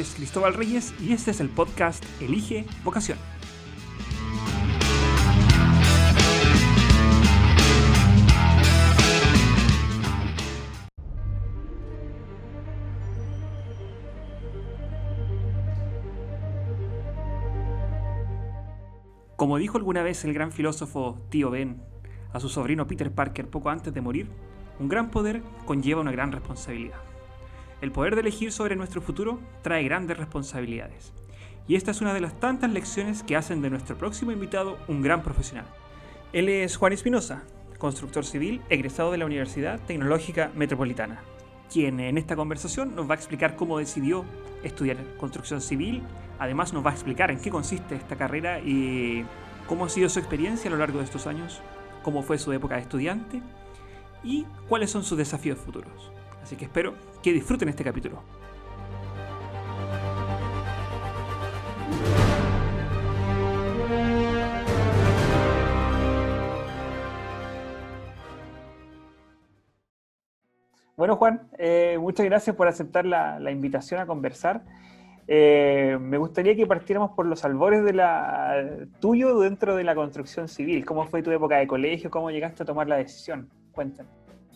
es Cristóbal Reyes y este es el podcast Elige Vocación. Como dijo alguna vez el gran filósofo Tío Ben a su sobrino Peter Parker poco antes de morir, un gran poder conlleva una gran responsabilidad. El poder de elegir sobre nuestro futuro trae grandes responsabilidades. Y esta es una de las tantas lecciones que hacen de nuestro próximo invitado un gran profesional. Él es Juan Espinosa, constructor civil egresado de la Universidad Tecnológica Metropolitana, quien en esta conversación nos va a explicar cómo decidió estudiar construcción civil, además nos va a explicar en qué consiste esta carrera y cómo ha sido su experiencia a lo largo de estos años, cómo fue su época de estudiante y cuáles son sus desafíos futuros. Así que espero que disfruten este capítulo. Bueno, Juan, eh, muchas gracias por aceptar la, invitación a conversar. Eh, me gustaría que partiéramos por los albores de la tuyo dentro de la construcción civil. ¿Cómo fue tu época de colegio? ¿Cómo llegaste a tomar la decisión? Cuéntame.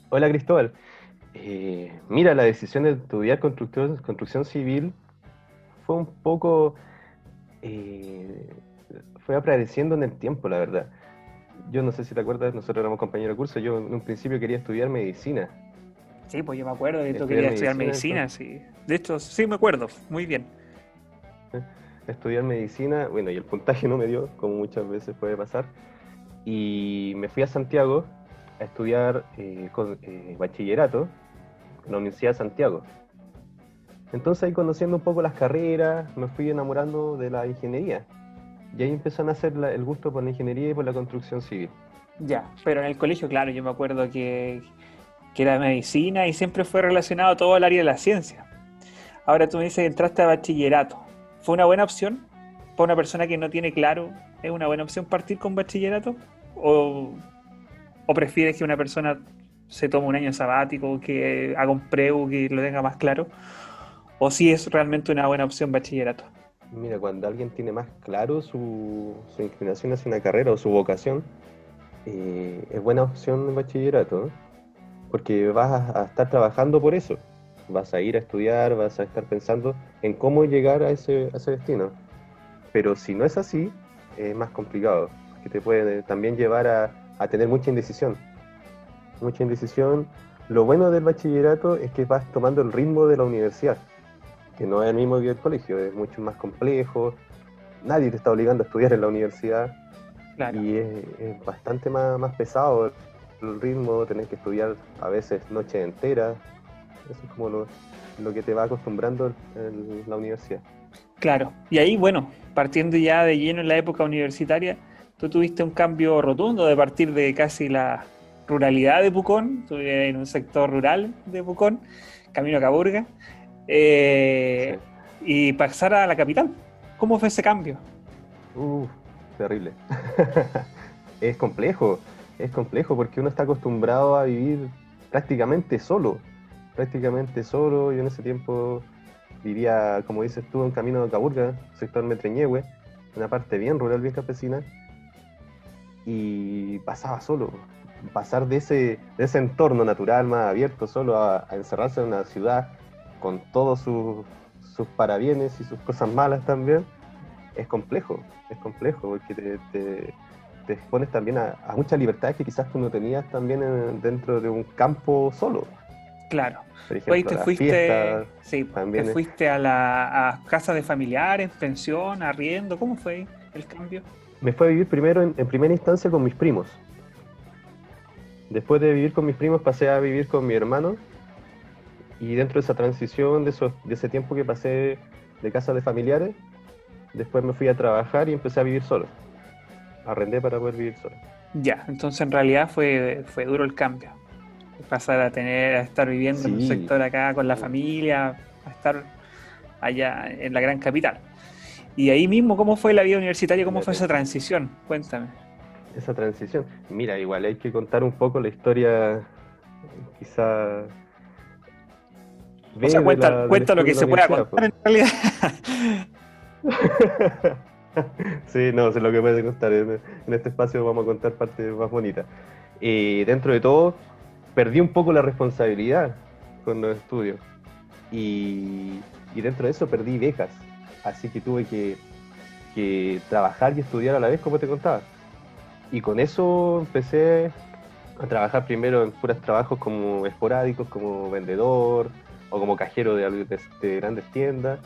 Hola, Cristóbal. Eh, mira, la decisión de estudiar construcción, construcción civil fue un poco... Eh, fue apareciendo en el tiempo, la verdad. Yo no sé si te acuerdas, nosotros éramos compañeros de curso, yo en un principio quería estudiar medicina. Sí, pues yo me acuerdo de que tú querías estudiar medicina, sí. De hecho, sí me acuerdo, muy bien. Estudiar medicina, bueno, y el puntaje no me dio, como muchas veces puede pasar. Y me fui a Santiago a estudiar eh, con, bachillerato la Universidad de Santiago. Entonces ahí conociendo un poco las carreras, me fui enamorando de la ingeniería. Y ahí empezó a nacer el gusto por la ingeniería y por la construcción civil. Ya, pero en el colegio, claro, yo me acuerdo que, que era medicina y siempre fue relacionado todo al área de la ciencia. Ahora tú me dices que entraste a bachillerato. ¿Fue una buena opción? ¿Para una persona que no tiene claro, es una buena opción partir con bachillerato? ¿O, o prefieres que una persona se toma un año sabático, que haga un preu, que lo tenga más claro, o si es realmente una buena opción bachillerato. Mira, cuando alguien tiene más claro su, inclinación hacia una carrera o su vocación, eh, es buena opción el bachillerato, porque vas a, estar trabajando por eso, vas a ir a estudiar, vas a estar pensando en cómo llegar a ese, a ese destino. Pero si no es así, es más complicado, que te puede también llevar a, a tener mucha indecisión mucha indecisión. Lo bueno del bachillerato es que vas tomando el ritmo de la universidad, que no es el mismo que el colegio, es mucho más complejo. Nadie te está obligando a estudiar en la universidad y es, bastante más, más, pesado el ritmo, tener que estudiar a veces noches enteras. Eso es como lo, lo que te va acostumbrando en la universidad. Claro, y ahí, bueno, partiendo ya de lleno en la época universitaria, tú tuviste un cambio rotundo de partir de casi la, ruralidad de Pucón, estuve en un sector rural de Pucón, camino a Caburga, eh, y pasar a la capital. ¿Cómo fue ese cambio? Uh, terrible. es complejo, es complejo porque uno está acostumbrado a vivir prácticamente solo, prácticamente solo. Yo en ese tiempo vivía, como dices tú, en camino de Caburga, sector Metreñehue, una parte bien rural, bien campesina, y pasaba solo pasar de ese, de ese entorno natural más abierto solo a, encerrarse en una ciudad con todos sus, sus parabienes y sus cosas malas también, es complejo, es complejo, porque te, te, expones también a, muchas libertades que quizás tú no tenías también dentro de un campo solo. Claro. Por ejemplo, te fuiste, sí, te fuiste a la a casa de familiares, pensión, arriendo, ¿cómo fue el cambio? Me fue a vivir primero en primera instancia con mis primos. Después de vivir con mis primos pasé a vivir con mi hermano y dentro de esa transición, de, de ese tiempo que pasé de casa de familiares, después me fui a trabajar y empecé a vivir solo. Arrendé para poder vivir solo. Ya, entonces en realidad fue, fue duro el cambio. Pasar a tener, a estar viviendo en un sector acá con la familia, a estar allá en la gran capital. Y ahí mismo, ¿cómo fue la vida universitaria? ¿Cómo fue esa transición? Cuéntame esa transición. Mira, igual hay que contar un poco la historia, quizá o sea, cuenta, cuenta lo que se pueda contar en realidad. sí, no sé lo que puede contar. En, este espacio vamos a contar partes más bonitas. Y dentro de todo, perdí un poco la responsabilidad con los estudios. Y, dentro de eso perdí becas. Así que tuve que, que trabajar y estudiar a la vez, como te contaba. Y con eso empecé a trabajar primero en puros trabajos como esporádicos, como vendedor o como cajero de, de, grandes tiendas,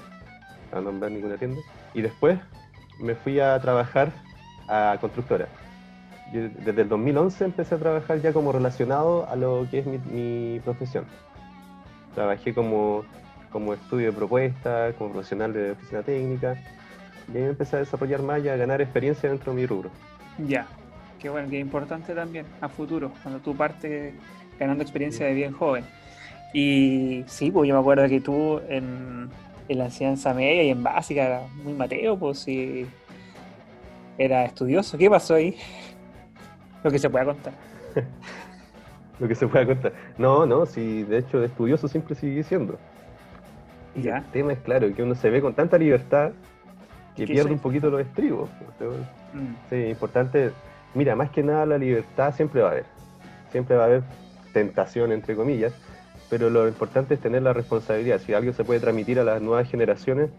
a nombrar ninguna tienda. Y después me fui a trabajar a constructora. desde el 2011 empecé a trabajar ya como relacionado a lo que es mi, profesión. Trabajé como, como estudio de propuesta, como profesional de oficina técnica, y ahí empecé a desarrollar más y a ganar experiencia dentro de mi rubro. Ya, qué bueno, qué importante también a futuro, cuando tú partes ganando experiencia de bien joven. Y sí, pues yo me acuerdo que tú en, en la enseñanza media y en básica era muy Mateo, pues sí, era estudioso. ¿Qué pasó ahí? Lo que se pueda contar. Lo que se pueda contar. No, no, sí, de hecho, estudioso siempre sigue siendo. Y ¿Ya? el tema es claro, que uno se ve con tanta libertad que pierde un poquito los estribos. Mm. Sí, importante. Mira, más que nada la libertad siempre va a haber. Siempre va a haber tentación, entre comillas, pero lo importante es tener la responsabilidad. Si algo se puede transmitir a las nuevas generaciones,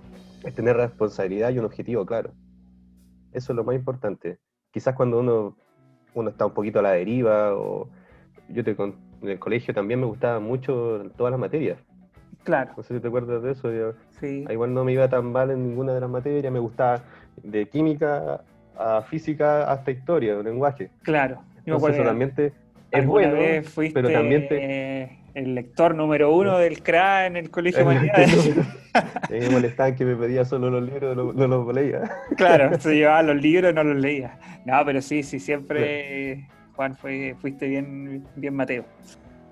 es tener responsabilidad y un objetivo claro. Eso es lo más importante. Quizás cuando uno, uno está un poquito a la deriva, o yo te, en el colegio también me gustaba mucho todas las materias. Claro. No sé si te acuerdas de eso. sí. Igual no me iba tan mal en ninguna de las materias, me gustaba de química a física hasta historia, lenguaje. Claro. Entonces, realmente es bueno, pero también te el lector número uno del CRA en el Colegio Humanidades. me molestaban que me pedía solo los libros, no, los leía. claro, se llevaba los libros y no los leía. No, pero sí, sí, siempre, Juan, fue, fuiste bien, bien Mateo.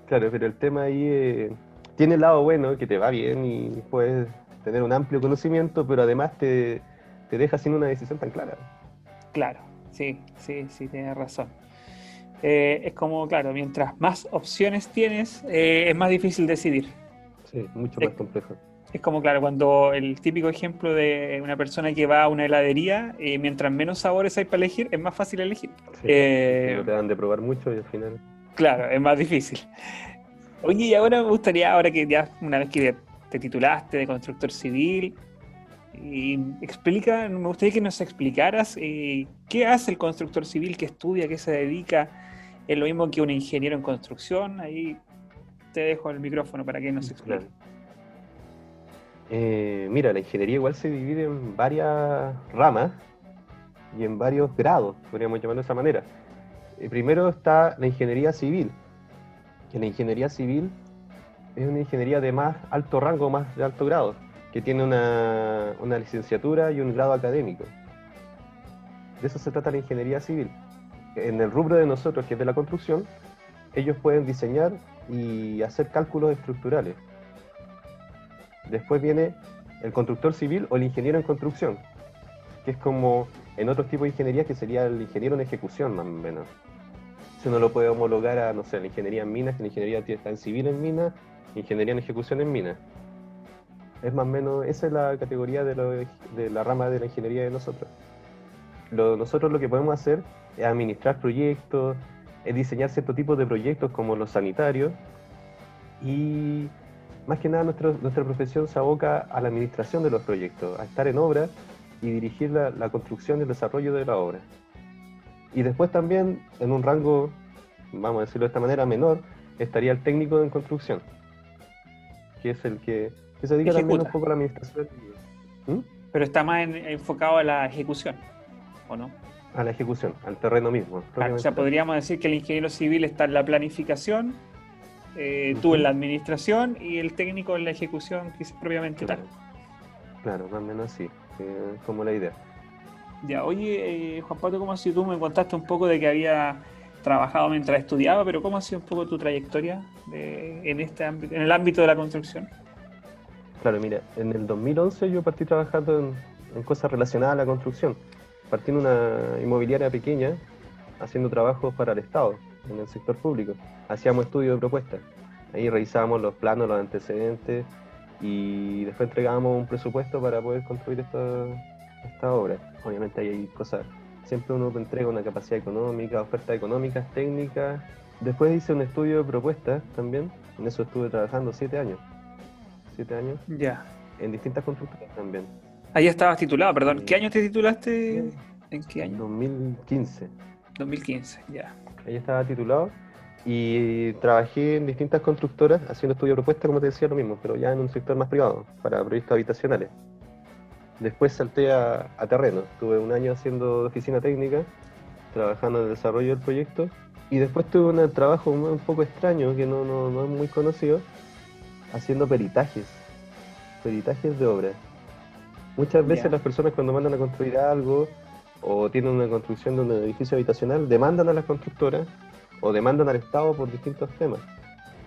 Claro, pero el tema ahí eh, tiene el lado bueno, que te va bien y puedes tener un amplio conocimiento, pero además te, te deja sin una decisión tan clara. Claro, sí, sí, sí, tienes razón. Eh, es como, claro, mientras más opciones tienes, eh, es más difícil decidir. Sí, mucho más complejo. Es como, claro, cuando el típico ejemplo de una persona que va a una heladería, y mientras menos sabores hay para elegir, es más fácil elegir. Sí, eh, te dan de probar mucho y al final. Claro, es más difícil. Oye, y ahora me gustaría, ahora que ya una vez que te titulaste de constructor civil, y explica, me gustaría que nos explicaras qué hace el constructor civil, qué estudia, qué se dedica, es lo mismo que un ingeniero en construcción. Ahí te dejo el micrófono para que nos explique. Eh, mira, la ingeniería igual se divide en varias ramas y en varios grados, podríamos llamarlo de esa manera. Eh, primero está la ingeniería civil, que la ingeniería civil es una ingeniería de más alto rango, más de alto grado, que tiene una, una licenciatura y un grado académico. De eso se trata la ingeniería civil en el rubro de nosotros, que es de la construcción, ellos pueden diseñar y hacer cálculos estructurales. Después viene el constructor civil o el ingeniero en construcción, que es como en otros tipos de ingeniería que sería el ingeniero en ejecución, más o menos. Si uno lo puede homologar a, no sé, la ingeniería en minas, que la ingeniería está en civil en minas, ingeniería en ejecución en minas. Es más o menos, esa es la categoría de, la rama de la ingeniería de nosotros. nosotros lo que podemos hacer es administrar proyectos, es diseñar ciertos tipos de proyectos como los sanitarios y más que nada nuestra profesión se aboca a la administración de los proyectos, a estar en obra y dirigir la, construcción y el desarrollo de la obra. Y después también, en un rango, vamos a decirlo de esta manera, menor, estaría el técnico en construcción, que es el que, se dedica también un poco a la administración. ¿Mm? Pero está más enfocado a la ejecución, ¿o no? A la ejecución, al terreno mismo. o sea, podríamos decir que el ingeniero civil está en la planificación, eh, tú en la administración y el técnico en la ejecución, que es propiamente tal. Claro, más o menos así, como la idea. Ya, oye, eh, Juan Pablo, ¿cómo ha sido tú? Me contaste un poco de que había trabajado mientras estudiaba, pero ¿cómo ha sido un poco tu trayectoria en, este ámbito, en el ámbito de la construcción? Claro, mira, en el 2011 yo partí trabajando en cosas relacionadas a la construcción partí en una inmobiliaria pequeña haciendo trabajos para el Estado, en el sector público. Hacíamos estudios de propuestas. Ahí revisábamos los planos, los antecedentes y después entregábamos un presupuesto para poder construir esta, esta obra. Obviamente ahí hay cosas, siempre uno entrega una capacidad económica, ofertas económicas, técnicas. Después hice un estudio de propuestas también, en eso estuve trabajando siete años. Siete años. Ya. En distintas constructoras también. Ahí estabas titulado, perdón. ¿Qué año te titulaste? ¿En qué año? 2015. 2015, ya. Ahí estaba titulado y trabajé en distintas constructoras haciendo estudio de propuesta, como te decía, lo mismo, pero ya en un sector más privado, para proyectos habitacionales. Después salté a, terreno, tuve un año haciendo oficina técnica, trabajando en el desarrollo del proyecto, y después tuve un trabajo un poco extraño, que no, no, no es muy conocido, haciendo peritajes, peritajes de obra. Muchas veces las personas cuando mandan a construir algo o tienen una construcción de un edificio habitacional, demandan a las constructoras o demandan al Estado por distintos temas.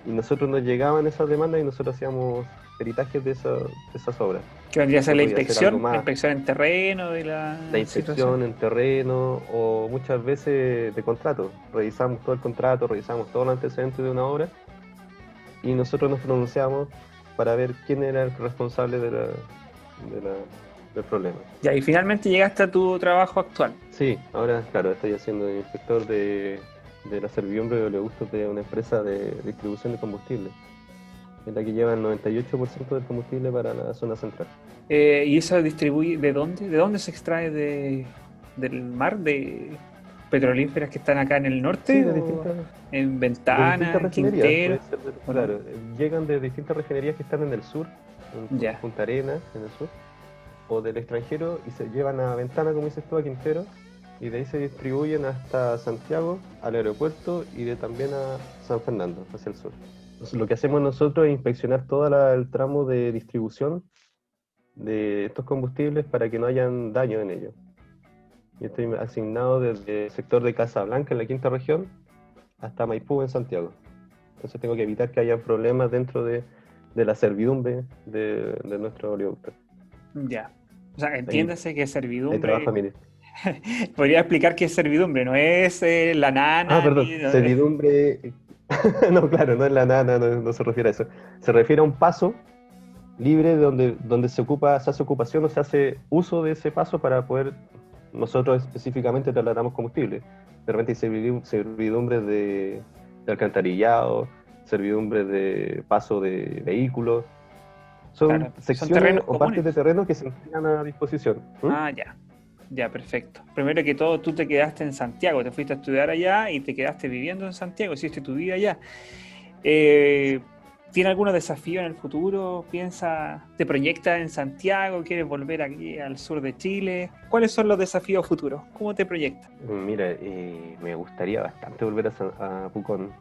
Y nosotros nos llegaban esas demandas y nosotros hacíamos peritajes de, esas obras. ¿Qué vendría a ser la inspección? ¿La inspección en terreno de la La inspección en terreno o muchas veces de contrato. Revisamos todo el contrato, revisamos todos los antecedentes de una obra y nosotros nos pronunciamos para ver quién era el responsable de la, del problema. Ya, y finalmente llegaste a tu trabajo actual. Sí, ahora, claro, estoy haciendo inspector de, de la servidumbre de oleogustos de una empresa de distribución de combustible. Es la que lleva el 98% del combustible para la zona central. Eh, ¿Y esa distribuye de dónde? ¿De dónde se extrae de, del mar? ¿De petrolíferas que están acá en el norte? ¿En Ventana, Quintero? claro, llegan de distintas refinerías que están en el sur, en Punta Arenas, en el sur, o del extranjero y se llevan a Ventana, como dices tú, a Quintero, y de ahí se distribuyen hasta Santiago, al aeropuerto y de también a San Fernando, hacia el sur. Entonces, lo que hacemos nosotros es inspeccionar todo el tramo de distribución de estos combustibles para que no hayan daño en ellos. Yo estoy asignado desde el sector de Casablanca, en la quinta región, hasta Maipú, en Santiago. Entonces tengo que evitar que haya problemas dentro de, la servidumbre de, nuestro oleoducto. Ya. O sea, entiéndase que servidumbre... trabaja Podría explicar qué es servidumbre, no es eh, la nana. Ah, perdón, servidumbre. no, claro, no es la nana, no, se refiere a eso. Se refiere a un paso libre donde, donde se ocupa, se hace ocupación o se hace uso de ese paso para poder nosotros específicamente trasladamos combustible. De repente hay servidumbre de, alcantarillado, servidumbre de paso de vehículos. Son secciones o partes de terreno que se entregan a disposición. Ah, ya. Ya, perfecto. Primero que todo, tú te quedaste en Santiago, te fuiste a estudiar allá y te quedaste viviendo en Santiago, hiciste tu vida allá. Eh, ¿Tiene algún desafío en el futuro? ¿Piensa, te proyecta en Santiago? ¿Quieres volver aquí al sur de Chile? ¿Cuáles son los desafíos futuros? ¿Cómo te proyecta? Mira, eh, me gustaría bastante volver a, Pucón.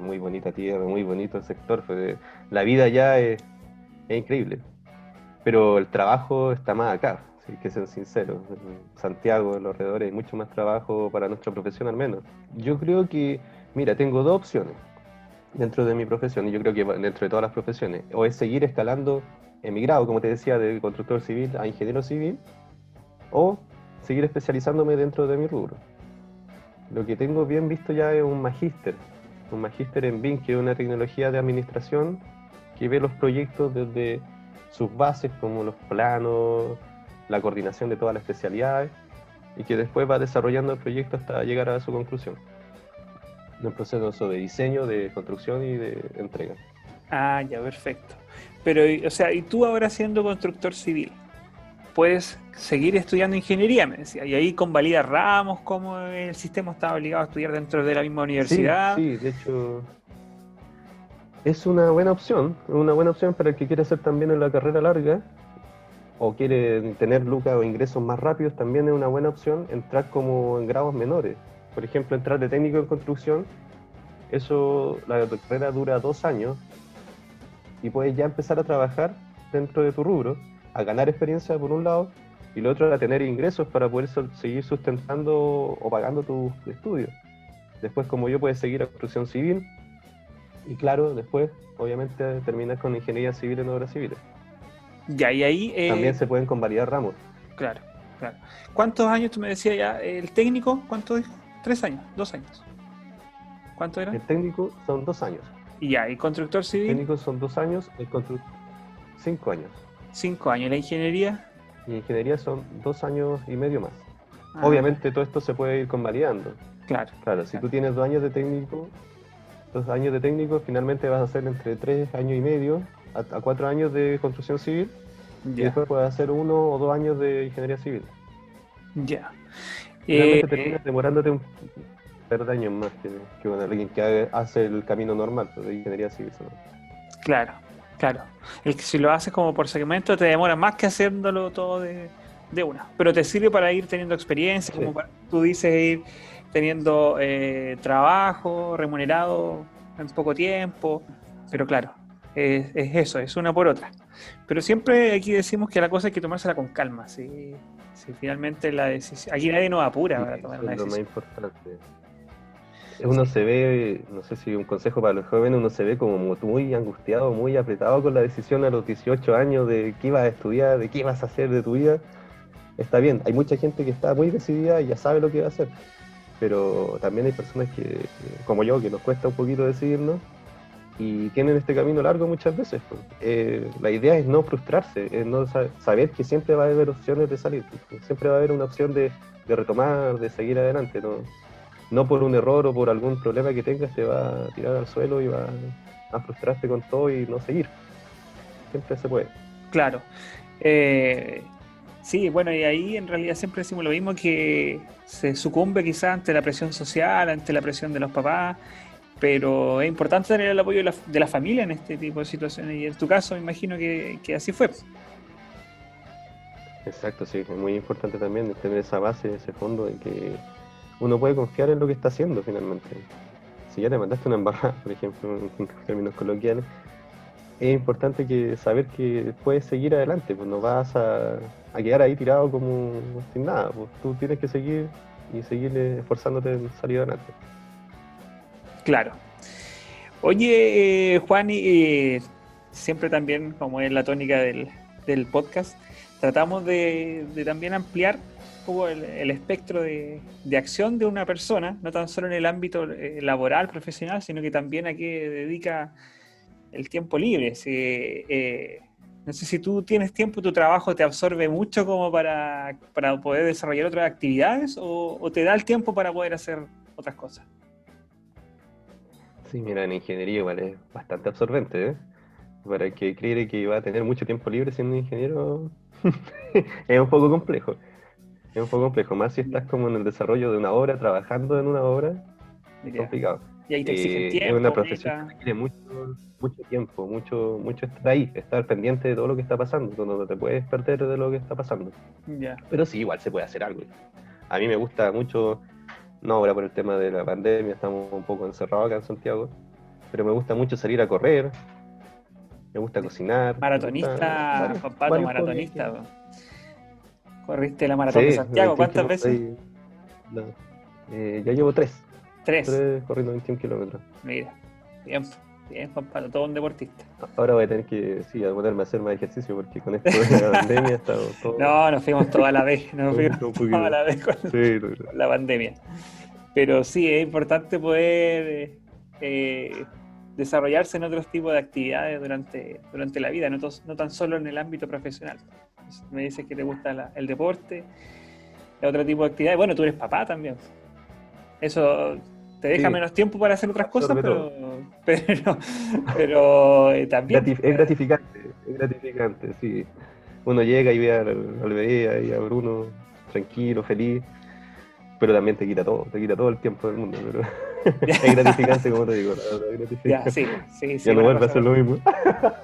Muy bonita tierra, muy bonito el sector. La vida allá es increíble. Pero el trabajo está más acá hay que ser sincero. En Santiago, en los alrededores, hay mucho más trabajo para nuestra profesión al menos. Yo creo que, mira, tengo dos opciones dentro de mi profesión, y yo creo que dentro de todas las profesiones. O es seguir escalando en mi grado, como te decía, de constructor civil a ingeniero civil, o seguir especializándome dentro de mi rubro. Lo que tengo bien visto ya es un magíster, un magíster en BIM, que es una tecnología de administración que ve los proyectos desde sus bases, como los planos, la coordinación de todas las especialidades y que después va desarrollando el proyecto hasta llegar a su conclusión. Un proceso de diseño, de construcción y de entrega. Ah, ya, perfecto. Pero, o sea, y tú ahora siendo constructor civil, puedes seguir estudiando ingeniería, me decía, y ahí convalida ramos, como el sistema está obligado a estudiar dentro de la misma universidad. Sí, sí, de hecho, es una buena opción, una buena opción para el que quiere hacer también en la carrera larga, o quiere tener lucas o ingresos más rápidos, también es una buena opción entrar como en grados menores. Por ejemplo, entrar de técnico en construcción, eso, la carrera dura dos años y puedes ya empezar a trabajar dentro de tu rubro, a ganar experiencia por un lado, y lo otro a tener ingresos para poder seguir sustentando o pagando tus estudios. Después, como yo, puedes seguir a construcción civil y claro, después, obviamente, terminas con ingeniería civil en obras civiles. Ya, y ahí... Eh, También se pueden convalidar ramos. Claro, claro. ¿Cuántos años, tú me decías ya, el técnico, cuánto dijo? Tres años, dos años. ¿Cuánto era? El técnico son dos años. Y ya, ¿y constructor civil? El técnico son dos años, el cinco años. Cinco años. ¿La ingeniería? Y ingeniería son dos años y medio más. Ah, Obviamente todo esto se puede ir convalidando. Claro. Claro, si tú tienes dos años de técnico, dos años de técnico, finalmente vas a hacer entre tres años y medio a, a cuatro años de construcción civil y después puedes hacer uno o dos años de ingeniería civil. ya. Finalmente Eh, terminas demorándote un par de años más que, que bueno, alguien que hace el camino normal pues, de ingeniería civil. ¿no? Claro, claro. El que si lo haces como por segmento te demora más que haciéndolo todo de, de una. Pero te sirve para ir teniendo experiencia, Sí. como para- tú dices, ir teniendo eh, trabajo remunerado en poco tiempo. Pero claro, es, es eso, es una por otra. Pero siempre aquí decimos que la cosa hay que tomársela con calma. Si, si finalmente la decisión. Aquí nadie nos apura para Sí, tomar eso una es lo más decisión. importante. Uno se ve, no sé si un consejo para los jóvenes, uno se ve como muy angustiado, muy apretado con la decisión a los 18 años de qué ibas a estudiar, de qué ibas a hacer de tu vida. Está bien, hay mucha gente que está muy decidida y ya sabe lo que va a hacer, pero también hay personas que, que, como yo, que nos cuesta un poquito decidirnos y tienen este camino largo muchas veces. pues. Eh, la idea es no frustrarse, es no sa- saber que siempre va a haber opciones de salir, pues, siempre va a haber una opción de, de retomar, de seguir adelante. ¿no? no por un error o por algún problema que tengas te va a tirar al suelo y va a frustrarte con todo y no seguir. Siempre se puede. Claro. Eh, sí, bueno, y ahí en realidad siempre decimos lo mismo, que se sucumbe quizás ante la presión social, ante la presión de los papás, pero es importante tener el apoyo de la, de la familia en este tipo de situaciones, y en tu caso me imagino que, así fue. Exacto, sí, es muy importante también tener esa base, ese fondo de que uno puede confiar en lo que está haciendo finalmente. Si ya te mandaste una embarrada, por ejemplo, en términos coloquiales, es importante que saber que puedes seguir adelante, pues no vas a, quedar ahí tirado como sin nada, pues tú tienes que seguir y seguir esforzándote en salir adelante. Claro. Oye, eh, Juan, eh, siempre también, como es la tónica del, del podcast, tratamos de, de también ampliar un el, el espectro de, de acción de una persona, no tan solo en el ámbito eh, laboral, profesional, sino que también a qué dedica el tiempo libre. Eh, no sé si tú tienes tiempo, tu trabajo te absorbe mucho como para, para poder desarrollar otras actividades o, o te da el tiempo para poder hacer otras cosas. Sí, mira, en ingeniería igual es bastante absorbente, ¿eh? Para el que cree que va a tener mucho tiempo libre siendo ingeniero, es un poco complejo. Es un poco complejo, más si estás como en el desarrollo de una obra, trabajando en una obra, es Ya. complicado. Y ahí te exigen Eh, tiempo. es una profesión que requiere mucho, mucho tiempo, mucho, mucho estar ahí, estar pendiente de todo lo que está pasando, donde no te puedes perder de lo que está pasando. Ya. Pero sí, igual se puede hacer algo. A mí me gusta mucho, no ahora por el tema de la pandemia, estamos un poco encerrados acá en Santiago, pero me gusta mucho salir a correr, me gusta cocinar. Maratonista, gusta varios- maratonista. Corriste la maratón de Santiago, 21 ¿cuántas veces? No. Eh, ya llevo tres, Tres. tres corriendo 21 kilómetros. Mira, bien, bien, Juan todo un deportista. Ahora voy a tener que, sí, a ponerme a hacer más ejercicio porque con esto de la pandemia estado todo... No, nos fuimos toda la vez, nos fuimos toda la vez con Sí, no, no. la pandemia. Pero sí, es importante poder eh, desarrollarse en otros tipos de actividades durante, durante la vida, no, tos- no tan solo en el ámbito profesional. Me dices que te gusta la- el deporte, otro tipo de actividades. Bueno, tú eres papá también. Eso te deja Sí. menos tiempo para hacer otras cosas, pero, pero, pero eh, también. Es gratificante, es gratificante, sí. Uno llega y ve al, al bebé ahí a Bruno tranquilo, feliz, pero también te quita todo, te quita todo el tiempo del mundo. Pero es gratificante, como te digo, la Ya, gratificante. sí, sí, sí. ya no vuelve a ser lo mismo.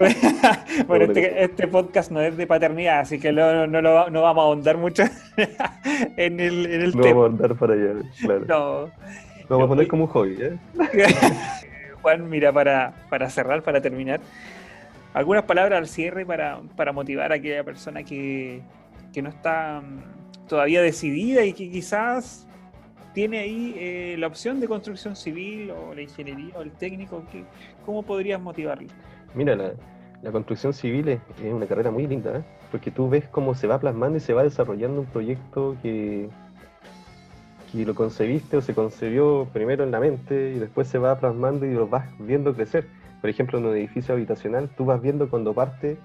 bueno, este, este podcast no es de paternidad, así que no, no, lo no vamos a ahondar mucho en el, en el No tema. vamos a andar para allá, claro. No. Lo vamos a poner como un hobby, ¿eh? Juan, mira, para, para cerrar, para terminar, algunas palabras al cierre para, para motivar a aquella persona que, que no está mm, todavía decidida y que quizás tiene ahí eh, la opción de construcción civil o la ingeniería o el técnico. ¿qué- ¿Cómo podrías motivarlo? Mira, la, la construcción civil es, es una carrera muy linda, ¿eh? porque tú ves cómo se va plasmando y se va desarrollando un proyecto que, que lo concebiste o se concebió primero en la mente y después se va plasmando y lo vas viendo crecer. Por ejemplo, en un edificio habitacional, tú vas viendo cuando parte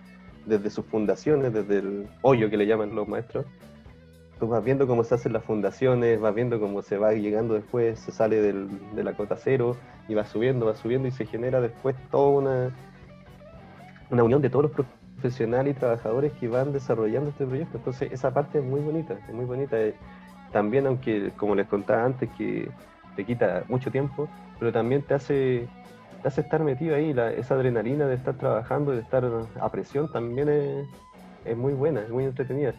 desde sus fundaciones, desde el hoyo que le llaman los maestros, tú vas viendo cómo se hacen las fundaciones, vas viendo cómo se va llegando después, se sale del, de la cota cero y va subiendo, va subiendo y se genera después toda una, una unión de todos los profesionales y trabajadores que van desarrollando este proyecto. Entonces esa parte es muy bonita, es muy bonita. También aunque, como les contaba antes, que te quita mucho tiempo, pero también te hace, te hace estar metido ahí, esa adrenalina de estar trabajando, de estar a presión, también es, es muy buena, es muy entretenida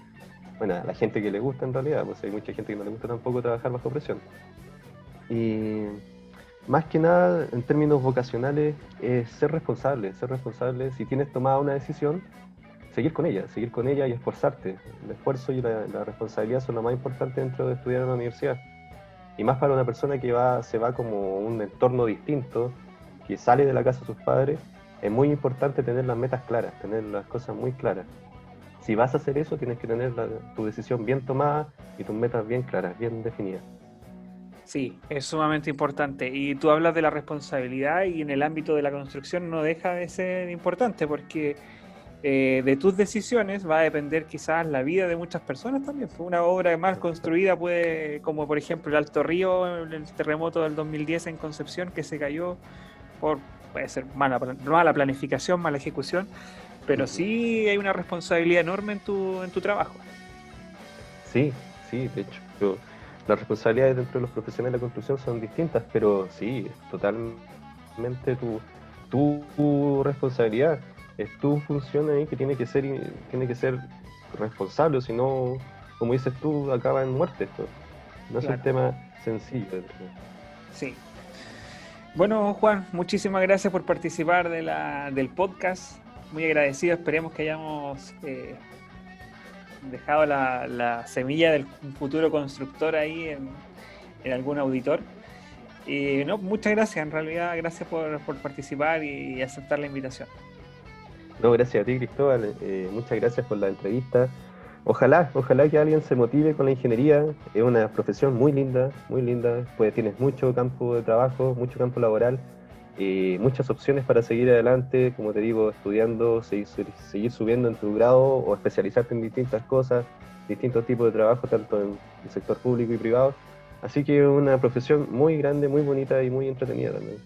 bueno, a la gente que le gusta en realidad, pues hay mucha gente que no le gusta tampoco trabajar bajo presión. Y más que nada, en términos vocacionales, es ser responsable, ser responsable. Si tienes tomada una decisión, seguir con ella, seguir con ella y esforzarte. El esfuerzo y la, responsabilidad son lo más importante dentro de estudiar en la universidad. Y más para una persona que va, se va como un entorno distinto, que sale de la casa de sus padres, es muy importante tener las metas claras, tener las cosas muy claras si vas a hacer eso, tienes que tener tu decisión bien tomada y tus metas bien claras, bien definidas. Sí, es sumamente importante. Y tú hablas de la responsabilidad y en el ámbito de la construcción no deja de ser importante porque eh, de tus decisiones va a depender quizás la vida de muchas personas también. Una obra mal construida puede, como por ejemplo el Alto Río, el terremoto del 2010 en Concepción que se cayó por, puede ser mala, mala planificación, mala ejecución, pero sí hay una responsabilidad enorme en tu, en tu trabajo. Sí, sí, de hecho, las responsabilidades dentro de los profesionales de la construcción son distintas, pero sí, totalmente tu, tu, responsabilidad, es tu función ahí que tiene que ser, tiene que ser responsable, si no, como dices tú, acaba en muerte esto. No es un tema sencillo. Sí. Bueno, Juan, muchísimas gracias por participar de la, del podcast muy agradecido. Esperemos que hayamos eh, dejado la, semilla del futuro constructor ahí en, algún auditor. Y no, muchas gracias, en realidad, gracias por, participar y, aceptar la invitación. No, gracias a ti, Cristóbal. Eh, muchas gracias por la entrevista. Ojalá, ojalá que alguien se motive con la ingeniería. Es una profesión muy linda, muy linda. Pues tienes mucho campo de trabajo, mucho campo laboral muchas opciones para seguir adelante, como te digo, estudiando, seguir, seguir, subiendo en tu grado o especializarte en distintas cosas, distintos tipos de trabajo, tanto en el sector público y privado. Así que una profesión muy grande, muy bonita y muy entretenida también.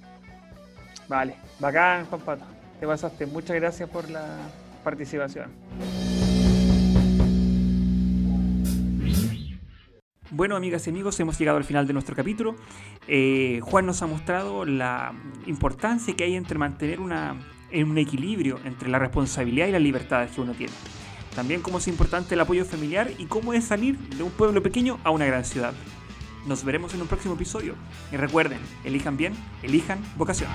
Vale, bacán, Juan Pato. Te pasaste. Muchas gracias por la participación. Bueno, amigas y amigos, hemos llegado al final de nuestro capítulo. Eh, Juan nos ha mostrado la importancia que hay entre mantener una, un equilibrio entre la responsabilidad y las libertades que uno tiene. También cómo es importante el apoyo familiar y cómo es salir de un pueblo pequeño a una gran ciudad. Nos veremos en un próximo episodio. Y recuerden, elijan bien, elijan vocación.